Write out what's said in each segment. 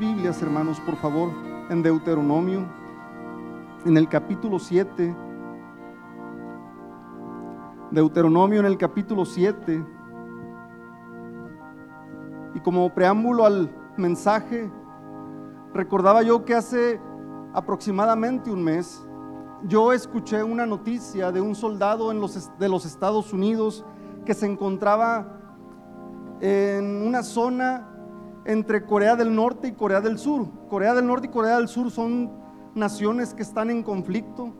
Biblias, hermanos, por favor, en Deuteronomio, en el capítulo 7. Deuteronomio en el capítulo 7. Y como preámbulo al mensaje, recordaba yo que hace aproximadamente un mes yo escuché una noticia de un soldado en los, de los Estados Unidos que se encontraba en una zona entre Corea del Norte y Corea del Sur. Corea del Norte y Corea del Sur son naciones que están en conflicto.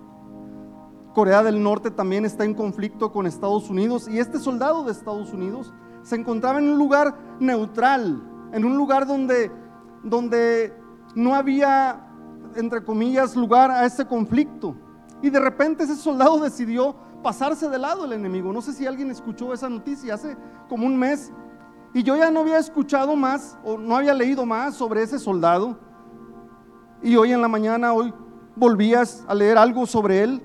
Corea del Norte también está en conflicto con Estados Unidos y este soldado de Estados Unidos se encontraba en un lugar neutral, en un lugar donde, donde no había, entre comillas, lugar a ese conflicto. Y de repente ese soldado decidió pasarse del lado del enemigo. No sé si alguien escuchó esa noticia hace como un mes y yo ya no había escuchado más o no había leído más sobre ese soldado. Y hoy en la mañana, hoy volvías a leer algo sobre él.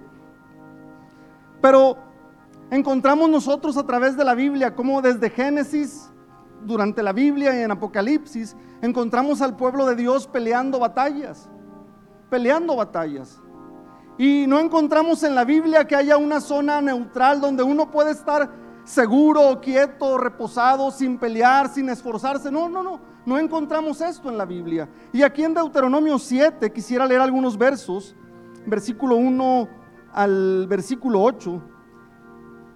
Pero encontramos nosotros a través de la Biblia como desde Génesis, durante la Biblia y en Apocalipsis, encontramos al pueblo de Dios peleando batallas, peleando batallas. Y no encontramos en la Biblia que haya una zona neutral donde uno puede estar seguro, quieto, reposado, sin pelear, sin esforzarse. No, no, no, no encontramos esto en la Biblia. Y aquí en Deuteronomio 7 quisiera leer algunos versos, versículo 1 al versículo 8.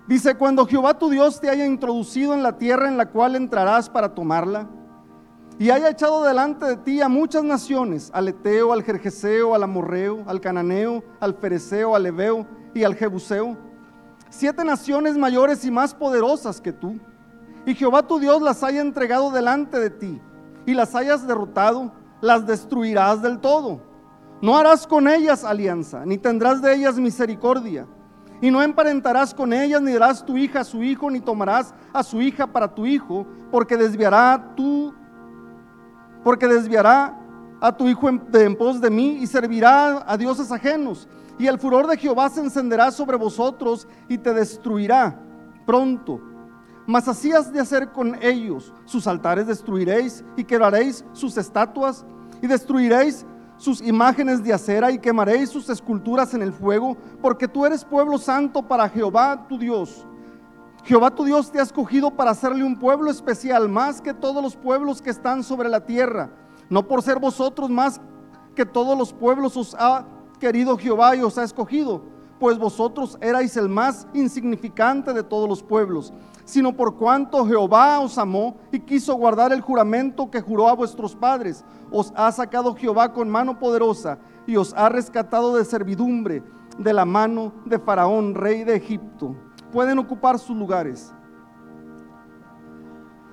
Dice, cuando Jehová tu Dios te haya introducido en la tierra en la cual entrarás para tomarla, y haya echado delante de ti a muchas naciones, al Eteo, al Jerjeseo, al Amorreo, al Cananeo, al Fereceo, al Ebeo y al Jebuseo, siete naciones mayores y más poderosas que tú, y Jehová tu Dios las haya entregado delante de ti, y las hayas derrotado, las destruirás del todo. No harás con ellas alianza, ni tendrás de ellas misericordia, y no emparentarás con ellas, ni darás tu hija a su hijo, ni tomarás a su hija para tu hijo, porque desviará tú, porque desviará a tu hijo en, en pos de mí y servirá a dioses ajenos y el furor de Jehová se encenderá sobre vosotros y te destruirá pronto. Mas así has de hacer con ellos. Sus altares destruiréis y quebraréis sus estatuas y destruiréis sus imágenes de acera y quemaréis sus esculturas en el fuego, porque tú eres pueblo santo para Jehová tu Dios. Jehová tu Dios te ha escogido para hacerle un pueblo especial, más que todos los pueblos que están sobre la tierra. No por ser vosotros más que todos los pueblos os ha querido Jehová y os ha escogido, pues vosotros erais el más insignificante de todos los pueblos, sino por cuanto Jehová os amó y quiso guardar el juramento que juró a vuestros padres. Os ha sacado Jehová con mano poderosa y os ha rescatado de servidumbre de la mano de Faraón, rey de Egipto. Pueden ocupar sus lugares.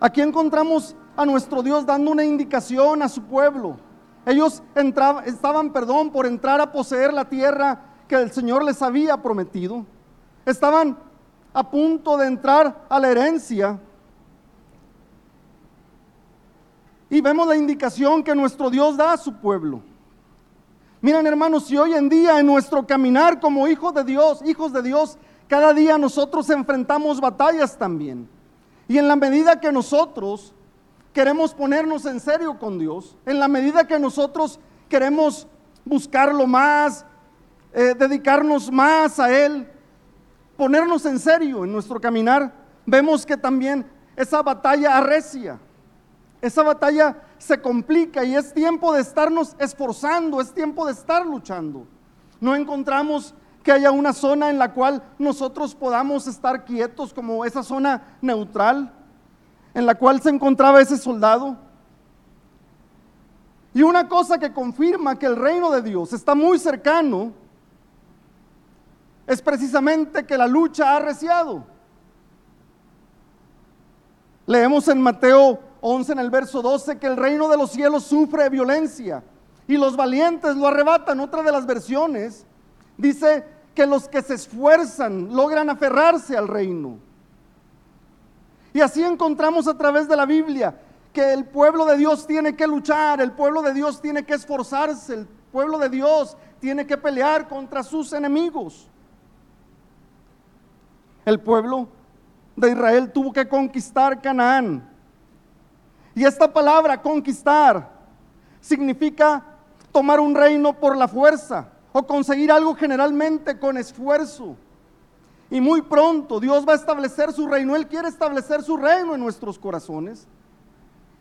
Aquí encontramos a nuestro Dios dando una indicación a su pueblo. Ellos estaban, perdón, por entrar a poseer la tierra que el Señor les había prometido. Estaban a punto de entrar a la herencia. Y vemos la indicación que nuestro Dios da a su pueblo. Miren hermanos, si hoy en día en nuestro caminar como hijos de Dios, hijos de Dios, cada día nosotros enfrentamos batallas también. Y en la medida que nosotros queremos ponernos en serio con Dios, en la medida que nosotros queremos buscarlo más, eh, dedicarnos más a Él, ponernos en serio en nuestro caminar, vemos que también esa batalla arrecia, esa batalla se complica y es tiempo de estarnos esforzando, es tiempo de estar luchando. No encontramos que haya una zona en la cual nosotros podamos estar quietos como esa zona neutral en la cual se encontraba ese soldado. Y una cosa que confirma que el reino de Dios está muy cercano es precisamente que la lucha ha arreciado. Leemos en Mateo 11 en el verso 12 que el reino de los cielos sufre violencia y los valientes lo arrebatan. Otra de las versiones dice que los que se esfuerzan logran aferrarse al reino. Y así encontramos a través de la Biblia que el pueblo de Dios tiene que luchar, el pueblo de Dios tiene que esforzarse, el pueblo de Dios tiene que pelear contra sus enemigos. El pueblo de Israel tuvo que conquistar Canaán. Y esta palabra conquistar significa tomar un reino por la fuerza o conseguir algo generalmente con esfuerzo. Y muy pronto Dios va a establecer su reino. Él quiere establecer su reino en nuestros corazones.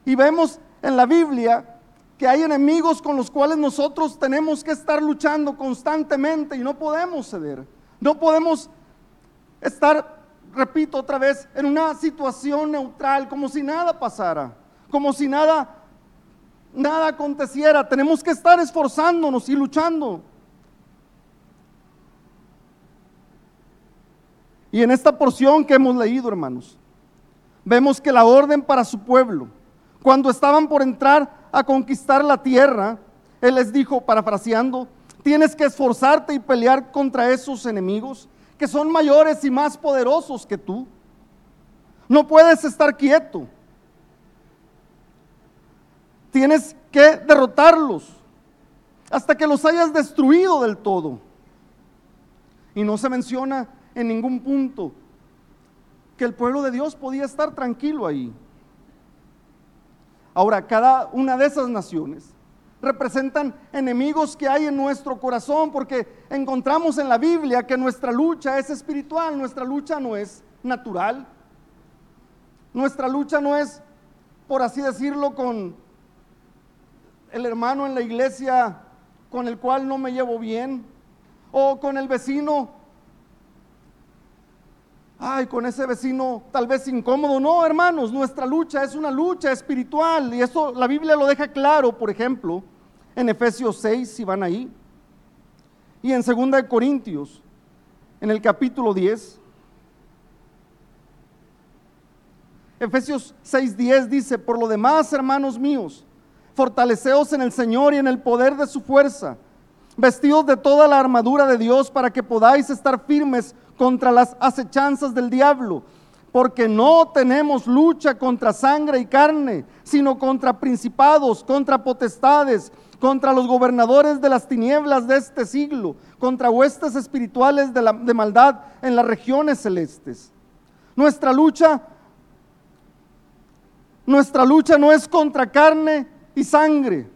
Y vemos en la Biblia que hay enemigos con los cuales nosotros tenemos que estar luchando constantemente y no podemos ceder. No podemos estar, repito otra vez, en una situación neutral, como si nada pasara, como si nada, nada aconteciera. Tenemos que estar esforzándonos y luchando. Y en esta porción que hemos leído, hermanos, vemos que la orden para su pueblo, cuando estaban por entrar a conquistar la tierra, Él les dijo, parafraseando, tienes que esforzarte y pelear contra esos enemigos que son mayores y más poderosos que tú. No puedes estar quieto. Tienes que derrotarlos hasta que los hayas destruido del todo. Y no se menciona en ningún punto que el pueblo de Dios podía estar tranquilo ahí. Ahora, cada una de esas naciones representan enemigos que hay en nuestro corazón, porque encontramos en la Biblia que nuestra lucha es espiritual, nuestra lucha no es natural, nuestra lucha no es, por así decirlo, con el hermano en la iglesia con el cual no me llevo bien, o con el vecino ay, con ese vecino tal vez incómodo. No, hermanos, nuestra lucha es una lucha espiritual y eso la Biblia lo deja claro, por ejemplo, en Efesios 6, si van ahí, y en 2 Corintios, en el capítulo 10. Efesios 6:10 dice, por lo demás, hermanos míos, fortaleceos en el Señor y en el poder de su fuerza, vestidos de toda la armadura de Dios para que podáis estar firmes contra las acechanzas del diablo, porque no tenemos lucha contra sangre y carne, sino contra principados, contra potestades, contra los gobernadores de las tinieblas de este siglo, contra huestes espirituales de, maldad en las regiones celestes. Nuestra lucha, nuestra lucha no es contra carne y sangre.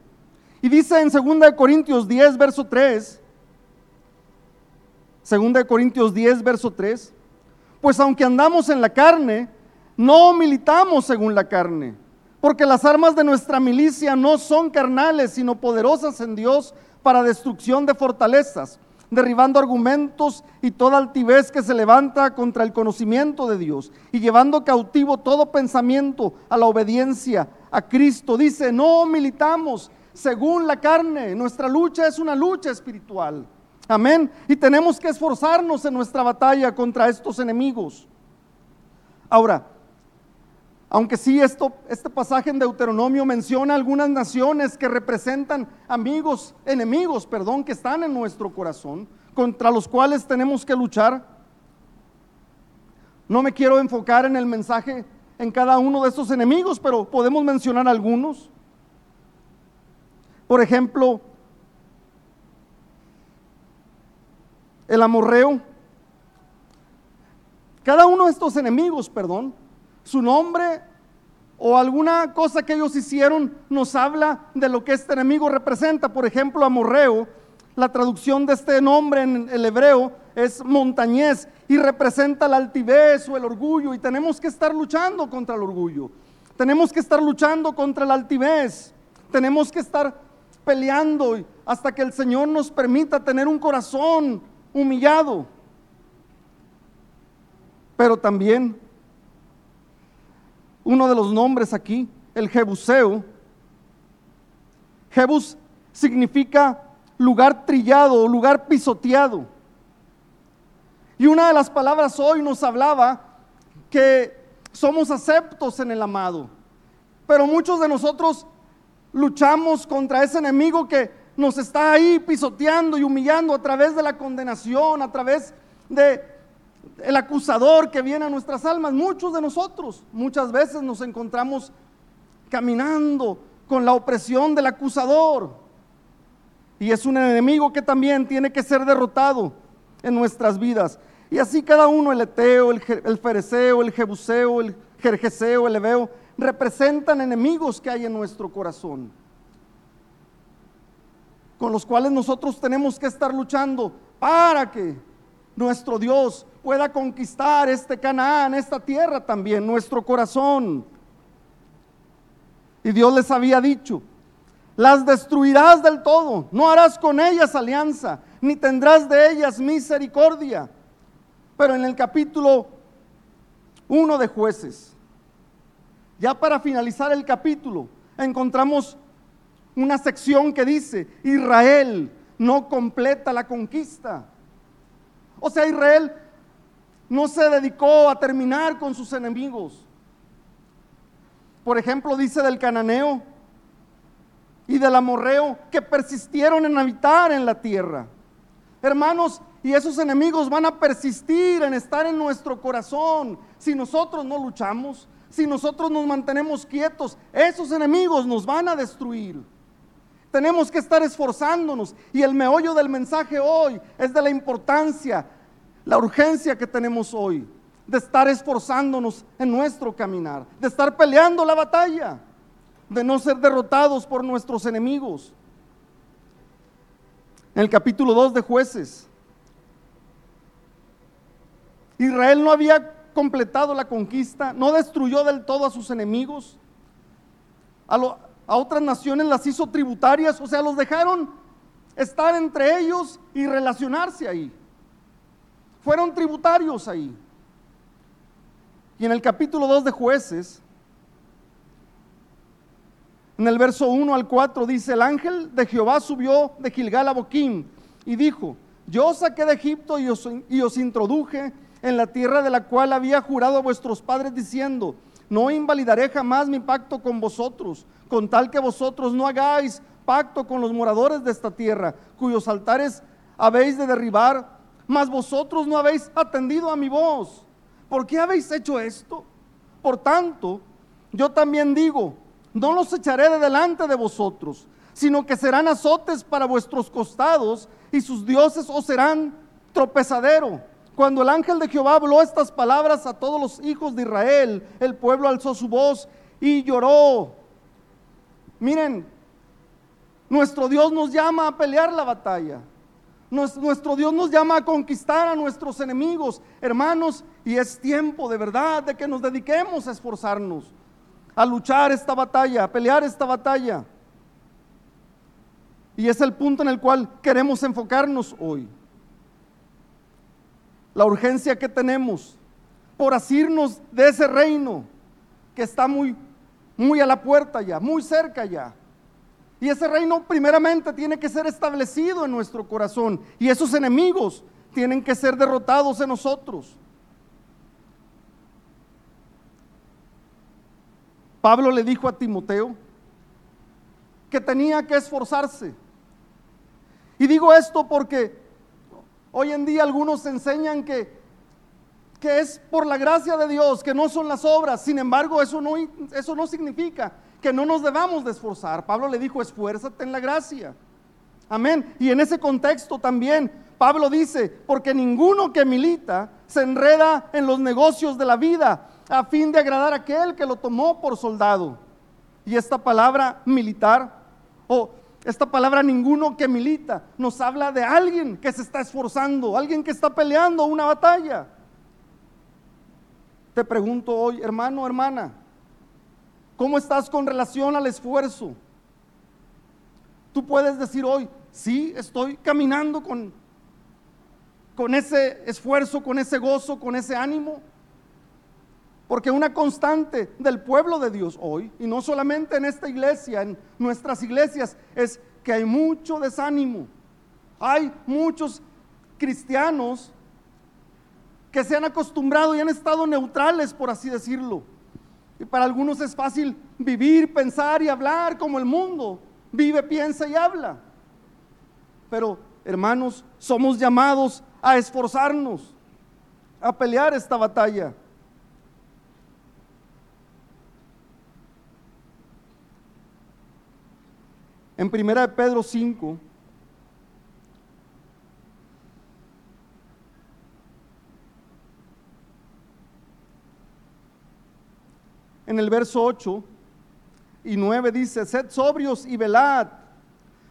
Y dice en 2 Corintios 10, verso 3, Segunda de Corintios 10, verso 3. Pues aunque andamos en la carne, no militamos según la carne, porque las armas de nuestra milicia no son carnales, sino poderosas en Dios para destrucción de fortalezas, derribando argumentos y toda altivez que se levanta contra el conocimiento de Dios y llevando cautivo todo pensamiento a la obediencia a Cristo. Dice, no militamos según la carne, nuestra lucha es una lucha espiritual. Amén. Y tenemos que esforzarnos en nuestra batalla contra estos enemigos. Ahora, aunque sí esto, este pasaje en Deuteronomio menciona algunas naciones que representan amigos, enemigos, perdón, que están en nuestro corazón, contra los cuales tenemos que luchar. No me quiero enfocar en el mensaje en cada uno de estos enemigos, pero podemos mencionar algunos. Por ejemplo, el amorreo. Cada uno de estos enemigos, perdón, su nombre o alguna cosa que ellos hicieron nos habla de lo que este enemigo representa. Por ejemplo, amorreo, la traducción de este nombre en el hebreo es montañés y representa la altivez o el orgullo y tenemos que estar luchando contra el orgullo. Tenemos que estar luchando contra la altivez. Tenemos que estar peleando hasta que el Señor nos permita tener un corazón humillado. Pero también uno de los nombres aquí, el Jebuseo. Jebus significa lugar trillado o lugar pisoteado. Y una de las palabras hoy nos hablaba que somos aceptos en el amado. Pero muchos de nosotros luchamos contra ese enemigo que nos está ahí pisoteando y humillando a través de la condenación, a través de el acusador que viene a nuestras almas. Muchos de nosotros muchas veces nos encontramos caminando con la opresión del acusador. Y es un enemigo que también tiene que ser derrotado en nuestras vidas. Y así cada uno, el Eteo, el, el Fereceo, el Jebuseo, el Jerjeseo, el Ebeo, representan enemigos que hay en nuestro corazón. Con los cuales nosotros tenemos que estar luchando para que nuestro Dios pueda conquistar este Canaán, esta tierra también, nuestro corazón. Y Dios les había dicho, las destruirás del todo, no harás con ellas alianza, ni tendrás de ellas misericordia. Pero en el capítulo 1 de jueces, ya para finalizar el capítulo, encontramos una sección que dice, Israel no completa la conquista. O sea, Israel no se dedicó a terminar con sus enemigos. Por ejemplo, dice del cananeo y del amorreo que persistieron en habitar en la tierra. Hermanos, y esos enemigos van a persistir en estar en nuestro corazón si nosotros no luchamos, si nosotros nos mantenemos quietos. Esos enemigos nos van a destruir. Tenemos que estar esforzándonos. Y el meollo del mensaje hoy es de la importancia, la urgencia que tenemos hoy de estar esforzándonos en nuestro caminar, de estar peleando la batalla, de no ser derrotados por nuestros enemigos. En el capítulo 2 de jueces, Israel no había completado la conquista, no destruyó del todo a sus enemigos. A, a otras naciones las hizo tributarias, o sea, los dejaron estar entre ellos y relacionarse ahí. Fueron tributarios ahí. Y en el capítulo 2 de jueces, en el verso 1 al 4 dice, el ángel de Jehová subió de Gilgal a Boquín y dijo, yo os saqué de Egipto y os, y os introduje en la tierra de la cual había jurado a vuestros padres diciendo, no invalidaré jamás mi pacto con vosotros, con tal que vosotros no hagáis pacto con los moradores de esta tierra, cuyos altares habéis de derribar, mas vosotros no habéis atendido a mi voz. ¿Por qué habéis hecho esto? Por tanto, yo también digo, no los echaré de delante de vosotros, sino que serán azotes para vuestros costados y sus dioses os serán tropezadero. Cuando el ángel de Jehová habló estas palabras a todos los hijos de Israel, el pueblo alzó su voz y lloró. Miren, nuestro Dios nos llama a pelear la batalla. Nuestro Dios nos llama a conquistar a nuestros enemigos, hermanos, y es tiempo de verdad de que nos dediquemos a esforzarnos, a luchar esta batalla, a pelear esta batalla. Y es el punto en el cual queremos enfocarnos hoy. La urgencia que tenemos por asirnos de ese reino que está muy muy a la puerta ya, muy cerca ya. Y ese reino primeramente tiene que ser establecido en nuestro corazón. Y esos enemigos tienen que ser derrotados en nosotros. Pablo le dijo a Timoteo que tenía que esforzarse. Y digo esto porque hoy en día algunos enseñan que que es por la gracia de Dios, que no son las obras. Sin embargo, eso no, eso no significa que no nos debamos de esforzar. Pablo le dijo, esfuérzate en la gracia. Amén. Y en ese contexto también, Pablo dice, porque ninguno que milita se enreda en los negocios de la vida a fin de agradar a aquel que lo tomó por soldado. Y esta palabra militar, o esta palabra ninguno que milita, nos habla de alguien que se está esforzando, alguien que está peleando una batalla. Te pregunto hoy, hermano, hermana, ¿cómo estás con relación al esfuerzo? Tú puedes decir hoy, sí, estoy caminando con, con ese esfuerzo, con ese gozo, con ese ánimo. Porque una constante del pueblo de Dios hoy, y no solamente en esta iglesia, en nuestras iglesias, es que hay mucho desánimo. Hay muchos cristianos que se han acostumbrado y han estado neutrales, por así decirlo. Y para algunos es fácil vivir, pensar y hablar como el mundo vive, piensa y habla. Pero, hermanos, somos llamados a esforzarnos, a pelear esta batalla. En primera de Pedro 5, en el verso 8 y 9 dice, sed sobrios y velad,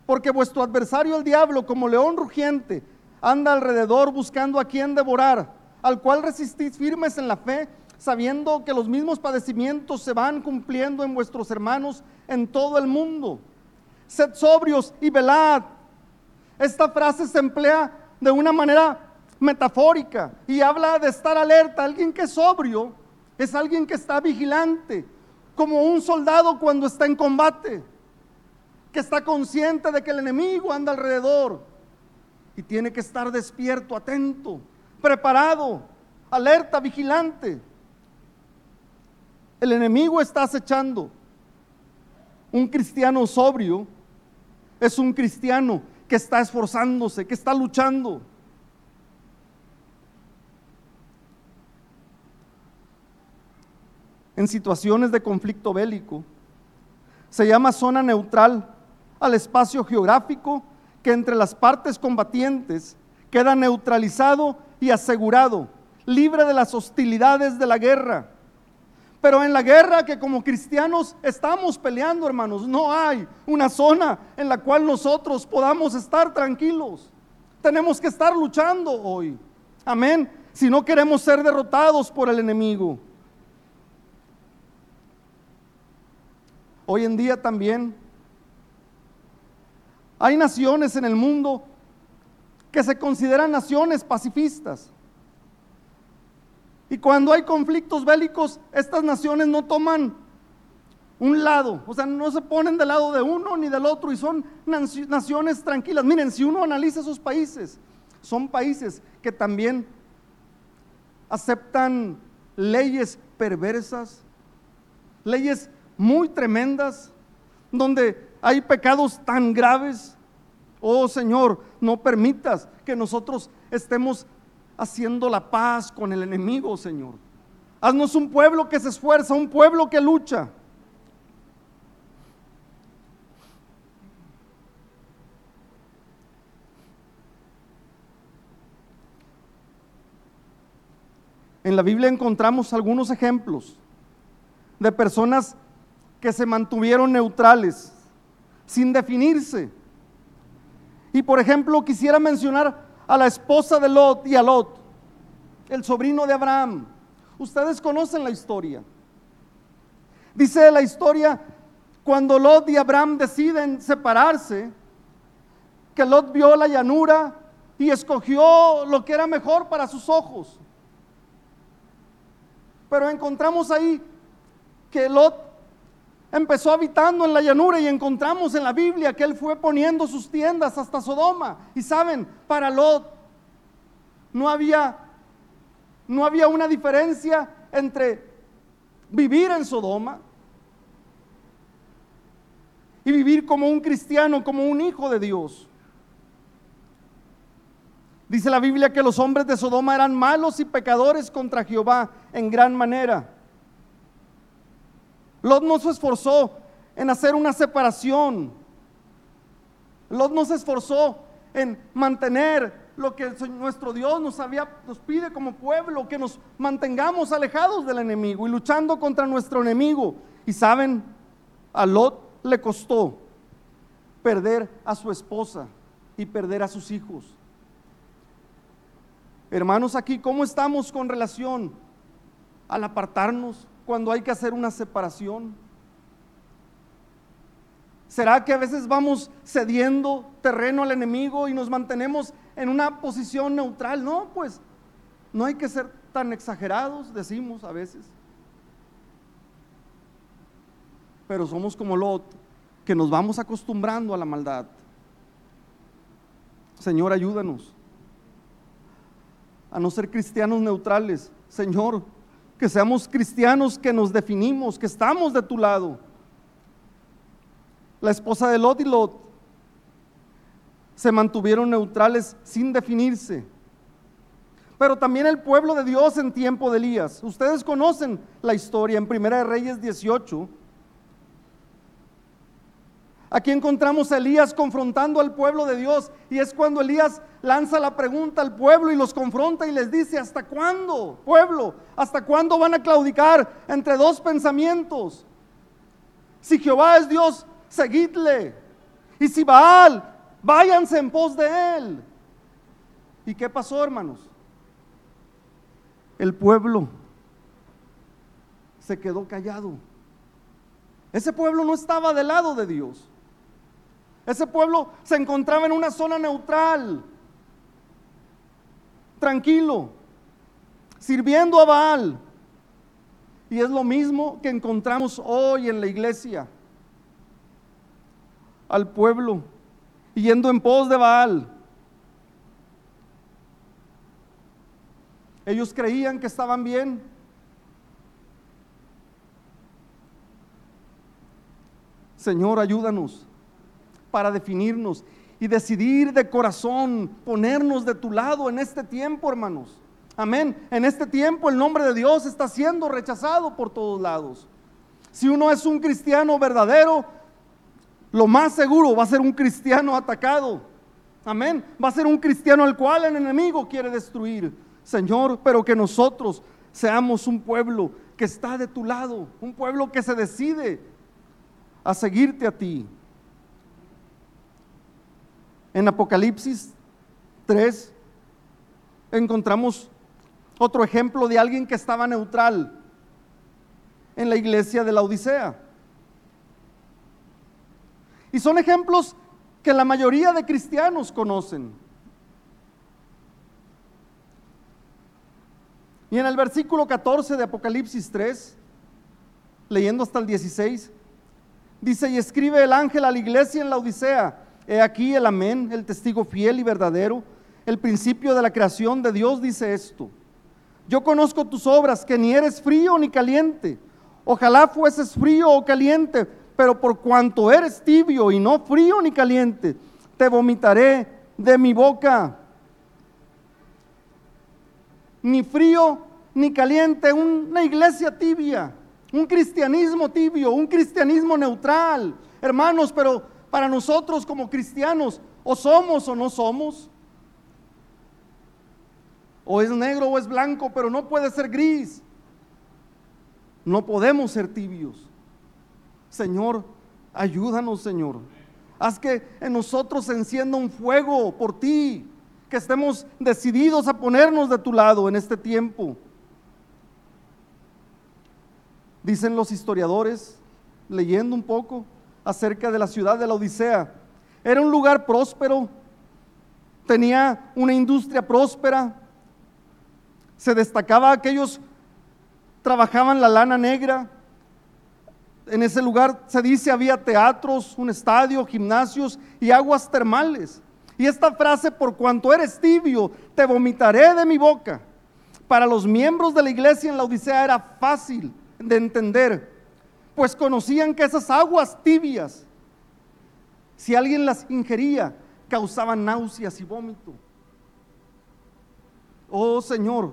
Porque vuestro adversario el diablo, como león rugiente, anda alrededor buscando a quien devorar, al cual resistís firmes en la fe, sabiendo que los mismos padecimientos se van cumpliendo en vuestros hermanos en todo el mundo. Sed sobrios y velad. Esta frase se emplea de una manera metafórica y habla de estar alerta. Alguien que es sobrio es alguien que está vigilante, como un soldado cuando está en combate, que está consciente de que el enemigo anda alrededor y tiene que estar despierto, atento, preparado, alerta, vigilante. El enemigo está acechando. Un cristiano sobrio es un cristiano que está esforzándose, que está luchando. En situaciones de conflicto bélico, se llama zona neutral al espacio geográfico que entre las partes combatientes queda neutralizado y asegurado, libre de las hostilidades de la guerra pero en la guerra que como cristianos estamos peleando, hermanos, no hay una zona en la cual nosotros podamos estar tranquilos. Tenemos que estar luchando hoy. Amén. Si no queremos ser derrotados por el enemigo. Hoy en día también hay naciones en el mundo que se consideran naciones pacifistas. Y cuando hay conflictos bélicos, estas naciones no toman un lado, o sea, no se ponen del lado de uno ni del otro y son naciones tranquilas. Miren, si uno analiza esos países, son países que también aceptan leyes perversas, leyes muy tremendas, donde hay pecados tan graves. Oh Señor, no permitas que nosotros estemos haciendo la paz con el enemigo, Señor. Haznos un pueblo que se esfuerza, un pueblo que lucha. En la Biblia encontramos algunos ejemplos de personas que se mantuvieron neutrales, sin definirse. Y por ejemplo, quisiera mencionar a la esposa de Lot y a Lot, el sobrino de Abraham. Ustedes conocen la historia. Dice la historia, cuando Lot y Abraham deciden separarse, que Lot vio la llanura y escogió lo que era mejor para sus ojos. Pero encontramos ahí que Lot empezó habitando en la llanura y encontramos en la Biblia que él fue poniendo sus tiendas hasta Sodoma. Y saben, para Lot no había no había una diferencia entre vivir en Sodoma y vivir como un cristiano, como un hijo de Dios. Dice la Biblia que los hombres de Sodoma eran malos y pecadores contra Jehová en gran manera. Lot no se esforzó en hacer una separación. Lot no se esforzó en mantener lo que nuestro Dios nos, había, nos pide como pueblo, que nos mantengamos alejados del enemigo y luchando contra nuestro enemigo. Y saben, a Lot le costó perder a su esposa y perder a sus hijos. Hermanos, aquí, ¿cómo estamos con relación al apartarnos? Cuando hay que hacer una separación? ¿Será que a veces vamos cediendo terreno al enemigo y nos mantenemos en una posición neutral? No, pues no hay que ser tan exagerados, decimos a veces. Pero somos como Lot, que nos vamos acostumbrando a la maldad. Señor, ayúdanos a no ser cristianos neutrales. Señor, que seamos cristianos que nos definimos, que estamos de tu lado. La esposa de Lot y Lot se mantuvieron neutrales sin definirse. Pero también el pueblo de Dios en tiempo de Elías. Ustedes conocen la historia en Primera de Reyes 18 Aquí encontramos a Elías confrontando al pueblo de Dios y es cuando Elías lanza la pregunta al pueblo y los confronta y les dice, ¿hasta cuándo, pueblo? ¿Hasta cuándo van a claudicar entre dos pensamientos? Si Jehová es Dios, seguidle. Y si Baal, váyanse en pos de él. ¿Y qué pasó, hermanos? El pueblo se quedó callado. Ese pueblo no estaba del lado de Dios. Ese pueblo se encontraba en una zona neutral, tranquilo, sirviendo a Baal. Y es lo mismo que encontramos hoy en la iglesia. Al pueblo yendo en pos de Baal. Ellos creían que estaban bien. Señor, ayúdanos para definirnos y decidir de corazón ponernos de tu lado en este tiempo, hermanos. Amén. En este tiempo el nombre de Dios está siendo rechazado por todos lados. Si uno es un cristiano verdadero, lo más seguro va a ser un cristiano atacado. Amén. Va a ser un cristiano al cual el enemigo quiere destruir. Señor, pero que nosotros seamos un pueblo que está de tu lado, un pueblo que se decide a seguirte a ti. En Apocalipsis 3 encontramos otro ejemplo de alguien que estaba neutral en la iglesia de la Odisea. Y son ejemplos que la mayoría de cristianos conocen. Y en el versículo 14 de Apocalipsis 3, leyendo hasta el 16, dice, y escribe el ángel a la iglesia en la Odisea, he aquí el amén, el testigo fiel y verdadero, el principio de la creación de Dios dice esto. Yo conozco tus obras, que ni eres frío ni caliente. Ojalá fueses frío o caliente, pero por cuanto eres tibio y no frío ni caliente, te vomitaré de mi boca. Ni frío ni caliente, una iglesia tibia, un cristianismo tibio, un cristianismo neutral. Hermanos, pero para nosotros como cristianos, o somos o no somos. O es negro o es blanco, pero no puede ser gris. No podemos ser tibios. Señor, ayúdanos, Señor. Haz que en nosotros se encienda un fuego por ti, que estemos decididos a ponernos de tu lado en este tiempo. Dicen los historiadores, leyendo un poco acerca de la ciudad de la Odisea, era un lugar próspero, tenía una industria próspera, se destacaba aquellos trabajaban la lana negra, en ese lugar se dice había teatros, un estadio, gimnasios y aguas termales. Y esta frase, por cuanto eres tibio, te vomitaré de mi boca. Para los miembros de la iglesia en la Odisea era fácil de entender, pues conocían que esas aguas tibias, si alguien las ingería, causaban náuseas y vómito. Oh Señor,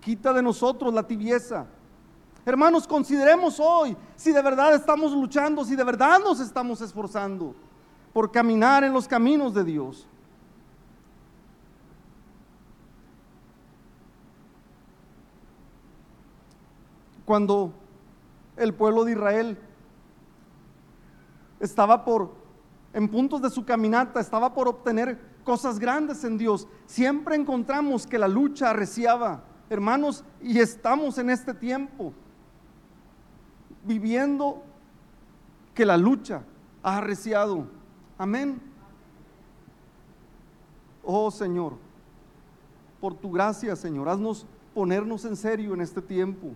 quita de nosotros la tibieza Hermanos, consideremos hoy si de verdad estamos luchando, si de verdad nos estamos esforzando por caminar en los caminos de Dios. Cuando el pueblo de Israel estaba por, en puntos de su caminata, estaba por obtener cosas grandes en Dios, siempre encontramos que la lucha arreciaba, hermanos, y estamos en este tiempo viviendo que la lucha ha arreciado. Amén. Oh Señor, por tu gracia, Señor, haznos ponernos en serio en este tiempo.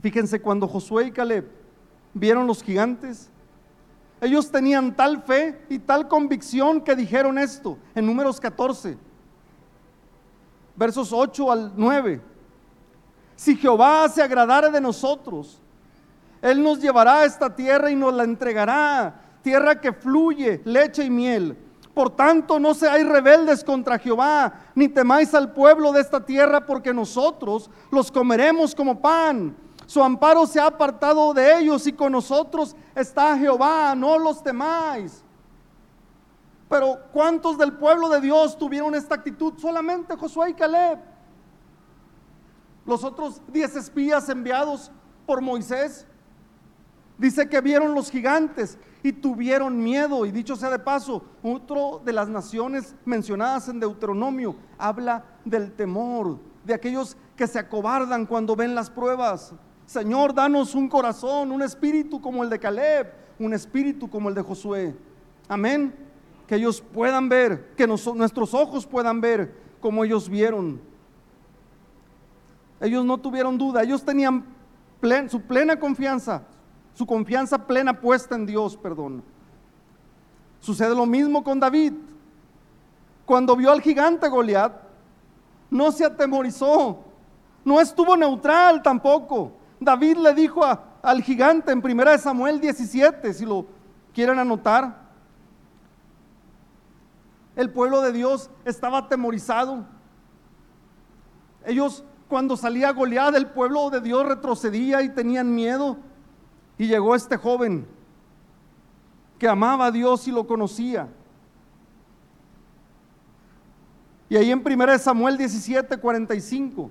Fíjense, cuando Josué y Caleb vieron los gigantes, ellos tenían tal fe y tal convicción que dijeron esto en números 14, versos 8 al 9. Si Jehová se agradara de nosotros, Él nos llevará a esta tierra y nos la entregará, tierra que fluye leche y miel. Por tanto, no seáis rebeldes contra Jehová, ni temáis al pueblo de esta tierra, porque nosotros los comeremos como pan. Su amparo se ha apartado de ellos y con nosotros está Jehová, no los temáis. Pero ¿cuántos del pueblo de Dios tuvieron esta actitud? Solamente Josué y Caleb los otros diez espías enviados por Moisés, Dice que vieron los gigantes y tuvieron miedo. Y dicho sea de paso, otro de las naciones mencionadas en Deuteronomio habla del temor, de aquellos que se acobardan cuando ven las pruebas. Señor, danos un corazón, un espíritu como el de Caleb, un espíritu como el de Josué. Amén. Que ellos puedan ver, que nuestros ojos puedan ver como ellos vieron. Ellos no tuvieron duda, ellos tenían su plena confianza, su confianza plena puesta en Dios, perdón. Sucede lo mismo con David. Cuando vio al gigante Goliat, no se atemorizó, no estuvo neutral tampoco. David le dijo al gigante en 1 Samuel 17, si lo quieren anotar, el pueblo de Dios estaba atemorizado. Ellos cuando salía Goliat, el pueblo de Dios retrocedía y tenían miedo. Y llegó este joven que amaba a Dios y lo conocía. Y ahí en 1 Samuel 17, 45,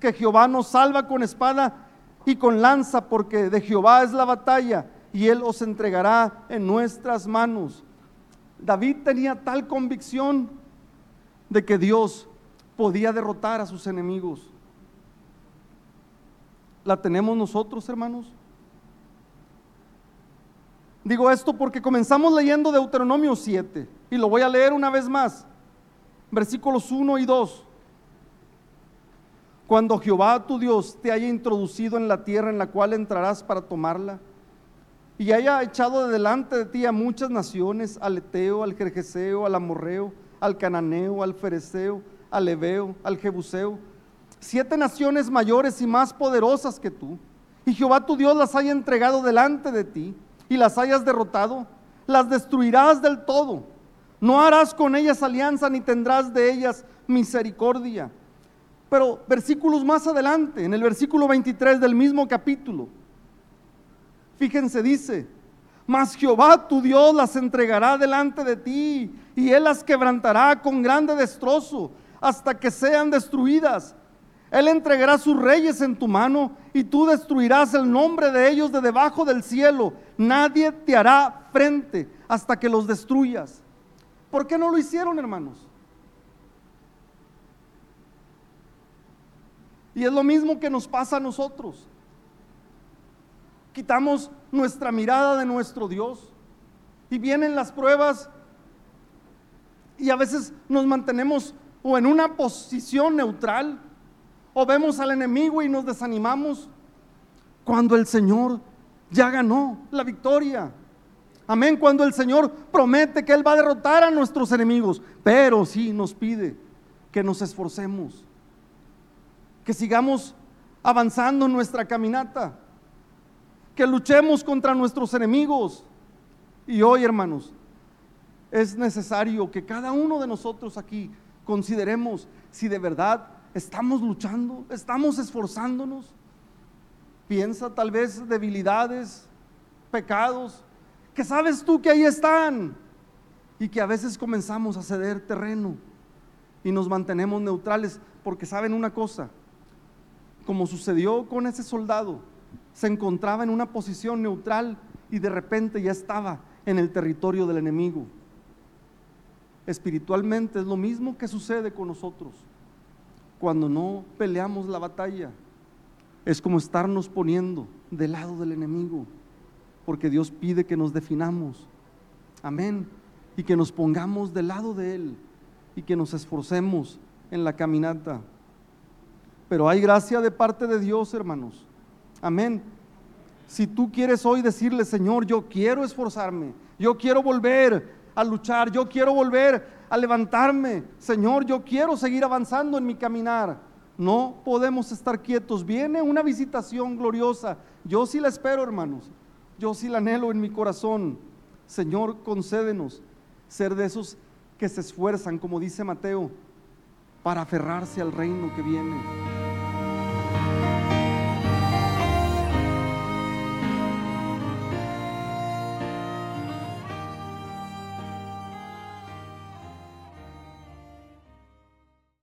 que Jehová nos salva con espada y con lanza porque de Jehová es la batalla y él os entregará en nuestras manos. David tenía tal convicción de que Dios podía derrotar a sus enemigos. ¿La tenemos nosotros, hermanos? Digo esto porque comenzamos leyendo Deuteronomio 7 y lo voy a leer una vez más. Versículos 1 y 2. Cuando Jehová tu Dios te haya introducido en la tierra en la cual entrarás para tomarla, y haya echado de delante de ti a muchas naciones, al Eteo, al Jerjeseo, al Amorreo, al Cananeo, al Fereceo, al Ebeo, al Jebuseo, siete naciones mayores y más poderosas que tú, y Jehová tu Dios las haya entregado delante de ti y las hayas derrotado, las destruirás del todo. No harás con ellas alianza ni tendrás de ellas misericordia. Pero versículos más adelante, en el versículo 23 del mismo capítulo, Fíjense, dice, mas Jehová tu Dios las entregará delante de ti y él las quebrantará con grande destrozo hasta que sean destruidas. Él entregará sus reyes en tu mano y tú destruirás el nombre de ellos de debajo del cielo. Nadie te hará frente hasta que los destruyas. ¿Por qué no lo hicieron, hermanos? Y es lo mismo que nos pasa a nosotros quitamos nuestra mirada de nuestro Dios y vienen las pruebas y a veces nos mantenemos o en una posición neutral o vemos al enemigo y nos desanimamos cuando el Señor ya ganó la victoria. Amén, cuando el Señor promete que Él va a derrotar a nuestros enemigos, pero sí nos pide que nos esforcemos, que sigamos avanzando en nuestra caminata que luchemos contra nuestros enemigos. Y hoy, hermanos, es necesario que cada uno de nosotros aquí consideremos si de verdad estamos luchando, estamos esforzándonos. Piensa tal vez debilidades, pecados, que sabes tú que ahí están y que a veces comenzamos a ceder terreno y nos mantenemos neutrales porque saben una cosa, como sucedió con ese soldado, se encontraba en una posición neutral y de repente ya estaba en el territorio del enemigo. Espiritualmente es lo mismo que sucede con nosotros. Cuando no peleamos la batalla, es como estarnos poniendo del lado del enemigo, porque Dios pide que nos definamos. Amén. Y que nos pongamos del lado de Él y que nos esforcemos en la caminata. Pero hay gracia de parte de Dios, hermanos Amén. Si tú quieres hoy decirle, Señor, yo quiero esforzarme, yo quiero volver a luchar, yo quiero volver a levantarme, Señor, yo quiero seguir avanzando en mi caminar. No podemos estar quietos. Viene una visitación gloriosa. Yo sí la espero, hermanos. yo sí la anhelo en mi corazón. Señor, concédenos ser de esos que se esfuerzan, como dice Mateo, para aferrarse al reino que viene.